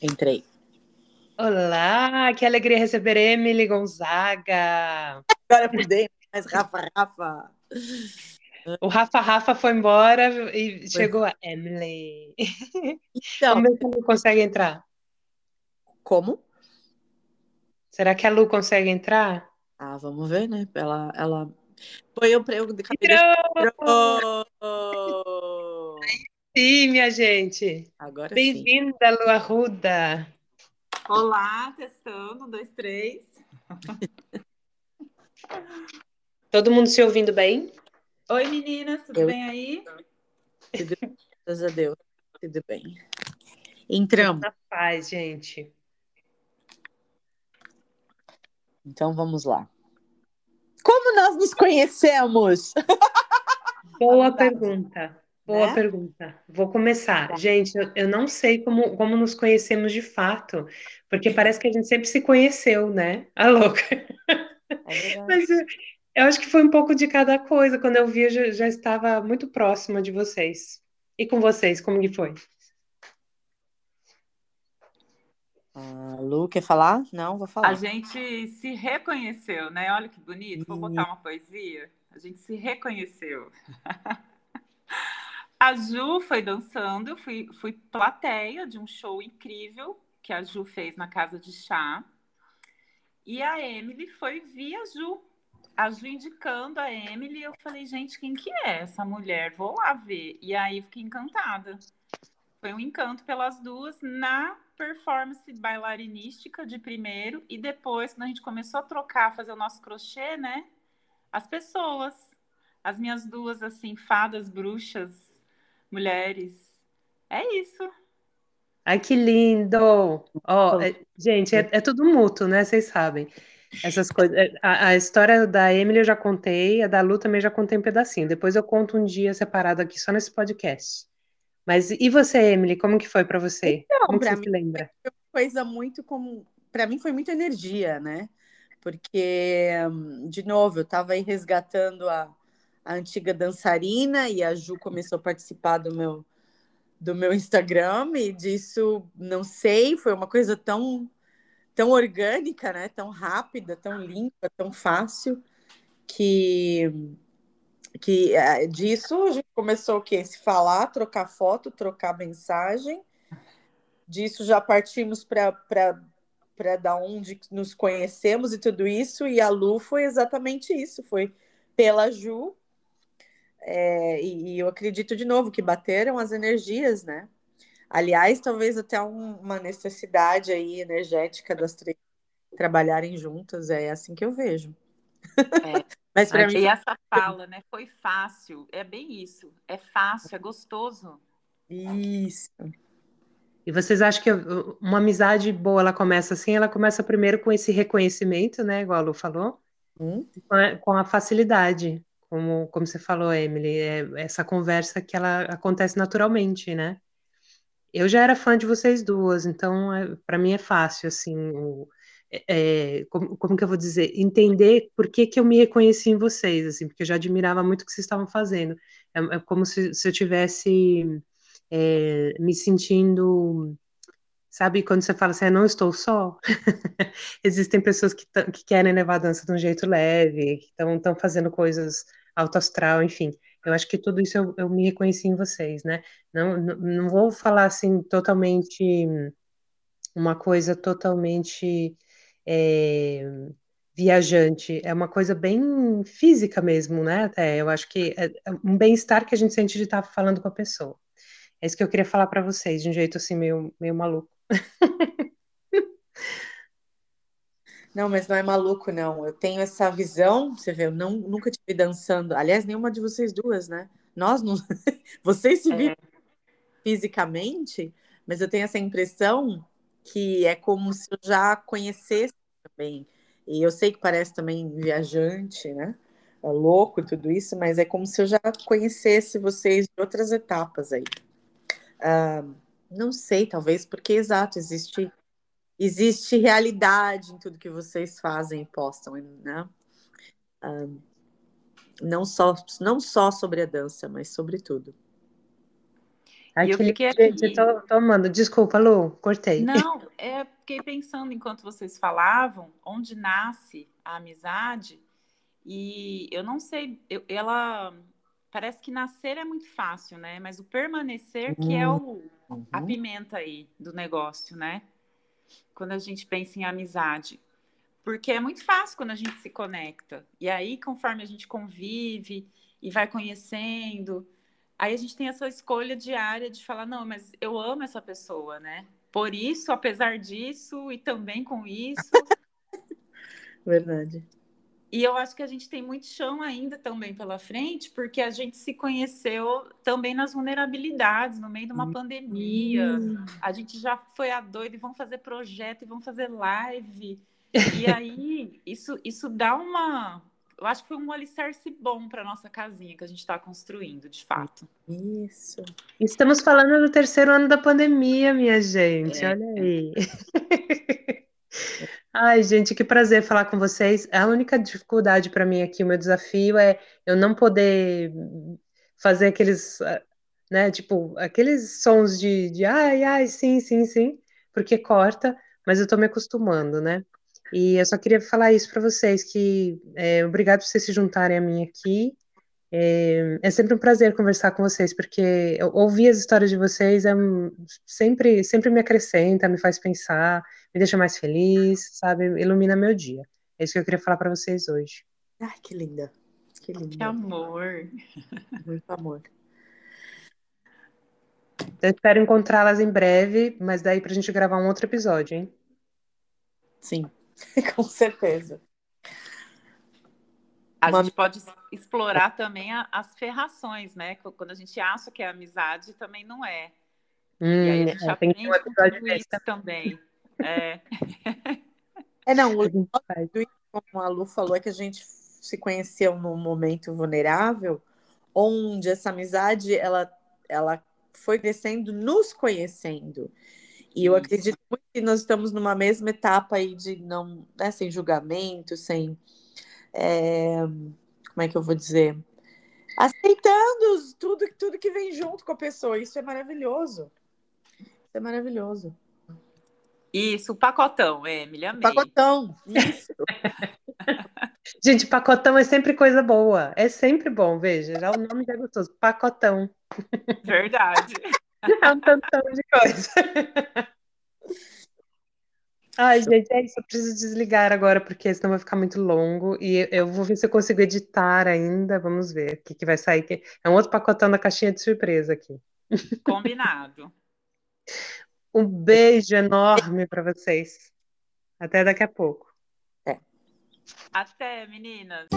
Entrei. Olá, que alegria receber Emily Gonzaga. Agora é por dentro, mas Rafa, Rafa. O Rafa Rafa foi embora e chegou a Emily. Então, Vamos ver se a Lu consegue entrar. como? Será que a Lu consegue entrar? Ah, vamos ver, né? Ela, ela... Foi eu, eu acabei de... Entrou! Entrou! Sim, minha gente. Agora sim. Bem-vinda, Lu Arruda. Olá, testando, um, dois, três. Todo mundo se ouvindo bem? Oi, meninas, tudo Eu- bem aí? Tudo- Graças a Deus. Tudo bem. Entramos. Na paz, gente. Então vamos lá. Como nós nos conhecemos? Boa Verdade. pergunta. Boa Né? pergunta. Vou começar. Gente, eu, eu não sei como, como nos conhecemos de fato, porque parece que a gente sempre se conheceu, né? A louca. É. Mas eu, eu acho que foi um pouco de cada coisa. Quando eu vi, eu já, já estava muito próxima de vocês. E com vocês, como que foi? Ah, Lu, quer falar? Não, vou falar. A gente se reconheceu, né? Olha que bonito. Vou botar uma poesia. A gente se reconheceu. A Ju foi dançando, fui, fui plateia de um show incrível que a Ju fez na casa de chá. E a Emily foi via Ju. A Ju indicando a Emily, eu falei, gente, quem que é essa mulher? Vou lá ver. E aí fiquei encantada. Foi um encanto pelas duas na performance bailarinística de primeiro e depois, quando a gente começou a trocar, fazer o nosso crochê, né? As pessoas, as minhas duas, assim, fadas, bruxas, mulheres. É isso. Ai, que lindo! Ó, é- gente, é, é tudo mútuo, né? Vocês sabem. Essas coisas. é, A, a história da Emily eu já contei, a da Lu também já contei um pedacinho. Depois eu conto um dia separado aqui só nesse podcast. Mas e você, Emily, como que foi pra você? Então, Como você mim- se lembra? coisa muito como. Para mim foi muita energia, né? Porque, hum, de novo, eu estava aí resgatando a, a antiga dançarina e a Ju começou a participar do meu, do meu Instagram e disso, não sei, foi uma coisa tão, tão orgânica, né? Tão rápida, tão limpa, tão fácil, que, que eh, disso a gente começou o quê? Se falar, trocar foto, trocar mensagem disso já partimos para para da onde nos conhecemos e tudo isso, e a Lu foi exatamente isso, foi pela Ju, é, e, e eu acredito de novo que bateram as energias, né? Aliás, talvez até um- uma necessidade aí energética das três trabalharem juntas, é assim que eu vejo. É. Mas para mim, E essa fala, né? Foi fácil. É bem isso. É fácil, é gostoso. isso. E vocês acham que uma amizade boa, ela começa assim? Ela começa primeiro com esse reconhecimento, né? Igual a Lu falou, Hum? com a, com a facilidade, como, como você falou, Emily, é essa conversa que ela acontece naturalmente, né? Eu já era fã de vocês duas, então é, para mim é fácil, assim, o- é, é, como, como que eu vou dizer? Entender por que que eu me reconheci em vocês, assim, porque eu já admirava muito o que vocês estavam fazendo. É, é como se, se eu tivesse é, me sentindo, sabe, quando você fala assim, eu não estou só. Existem pessoas que, que querem levar a dança de um jeito leve, que estão fazendo coisas alto astral, enfim. Eu acho que tudo isso eu, eu me reconheci em vocês, né? Não, não, não vou falar assim totalmente uma coisa totalmente é, viajante, é uma coisa bem física mesmo, né? Até eu acho que é é um bem-estar que a gente sente de estar falando com a pessoa. É isso que eu queria falar para vocês, de um jeito assim meio, meio maluco. Não, mas não é maluco, não. Eu tenho essa visão, você vê, eu não, nunca te vi dançando. Aliás, nenhuma de vocês duas, né? Nós não. Vocês se viram fisicamente, mas eu tenho essa impressão que é como se eu já conhecesse também. E eu sei que parece também viajante, né? É louco tudo isso, mas é como se eu já conhecesse vocês de outras etapas aí. Ah, não sei, talvez porque, exato, existe existe realidade em tudo que vocês fazem e postam, né? Ah, não só não só sobre a dança, mas sobre tudo. Aquele, eu fiquei. Gente, tô, tô amando. Desculpa, Lu, cortei. Não, é, fiquei pensando enquanto vocês falavam, onde nasce a amizade, e eu não sei, eu, ela parece que nascer é muito fácil, né? Mas o permanecer que é o, uhum. a pimenta aí do negócio, né? Quando a gente pensa em amizade. Porque é muito fácil quando a gente se conecta. E aí, conforme a gente convive e vai conhecendo, aí a gente tem essa escolha diária de falar, não, mas eu amo essa pessoa, né? Por isso, apesar disso, e também com isso. Verdade. E eu acho que a gente tem muito chão ainda também pela frente, porque a gente se conheceu também nas vulnerabilidades, no meio de uma uhum. pandemia. A gente já foi a doido e vamos fazer projeto e vamos fazer live. E aí, isso, isso dá uma. Eu acho que foi um alicerce bom para nossa casinha que a gente está construindo, de fato. Isso. Estamos falando do terceiro ano da pandemia, minha gente. É. Olha aí. Ai, gente, que prazer falar com vocês. A única dificuldade para mim aqui, o meu desafio é eu não poder fazer aqueles, ah, né, tipo, aqueles sons de, de ai, ai, sim, sim, sim, porque corta, mas eu tô me acostumando, né? E eu só queria falar isso para vocês, que é, obrigado por vocês se juntarem a mim aqui. É, é, sempre um prazer conversar com vocês, porque ouvir as histórias de vocês é sempre, sempre me acrescenta, me faz pensar, me deixa mais feliz, sabe? Ilumina meu dia. É isso que eu queria falar para vocês hoje. Ai, que linda. Que linda. Que amor. Muito amor. Eu espero encontrá-las em breve, mas daí pra gente gravar um outro episódio, hein? Sim, com certeza. A Uma... gente pode explorar também a, as ferrações, né? Quando a gente acha que é amizade, também não é. Hum, e aí a gente é, aprende um com tudo isso também. É. é, não, o como a Lu falou, é que a gente se conheceu num momento vulnerável, onde essa amizade, ela, ela foi crescendo, nos conhecendo. E eu Isso. acredito muito que nós estamos numa mesma etapa aí de não, né, sem julgamento, sem é, como é que eu vou dizer? Aceitando tudo, tudo que vem junto com a pessoa. Isso é maravilhoso. Isso é maravilhoso. Isso, pacotão, Emily, amei. Pacotão, isso. Gente, pacotão é sempre coisa boa. É sempre bom, veja. Já o nome já é gostoso. Pacotão. Verdade. É um tantão de coisa. Ai, gente, é isso. Eu preciso desligar agora, porque senão vai ficar muito longo. E eu vou ver se eu consigo editar ainda. Vamos ver o que, que vai sair. É um outro pacotão da caixinha de surpresa aqui. Combinado. um beijo enorme para vocês. Até daqui a pouco. Até, meninas.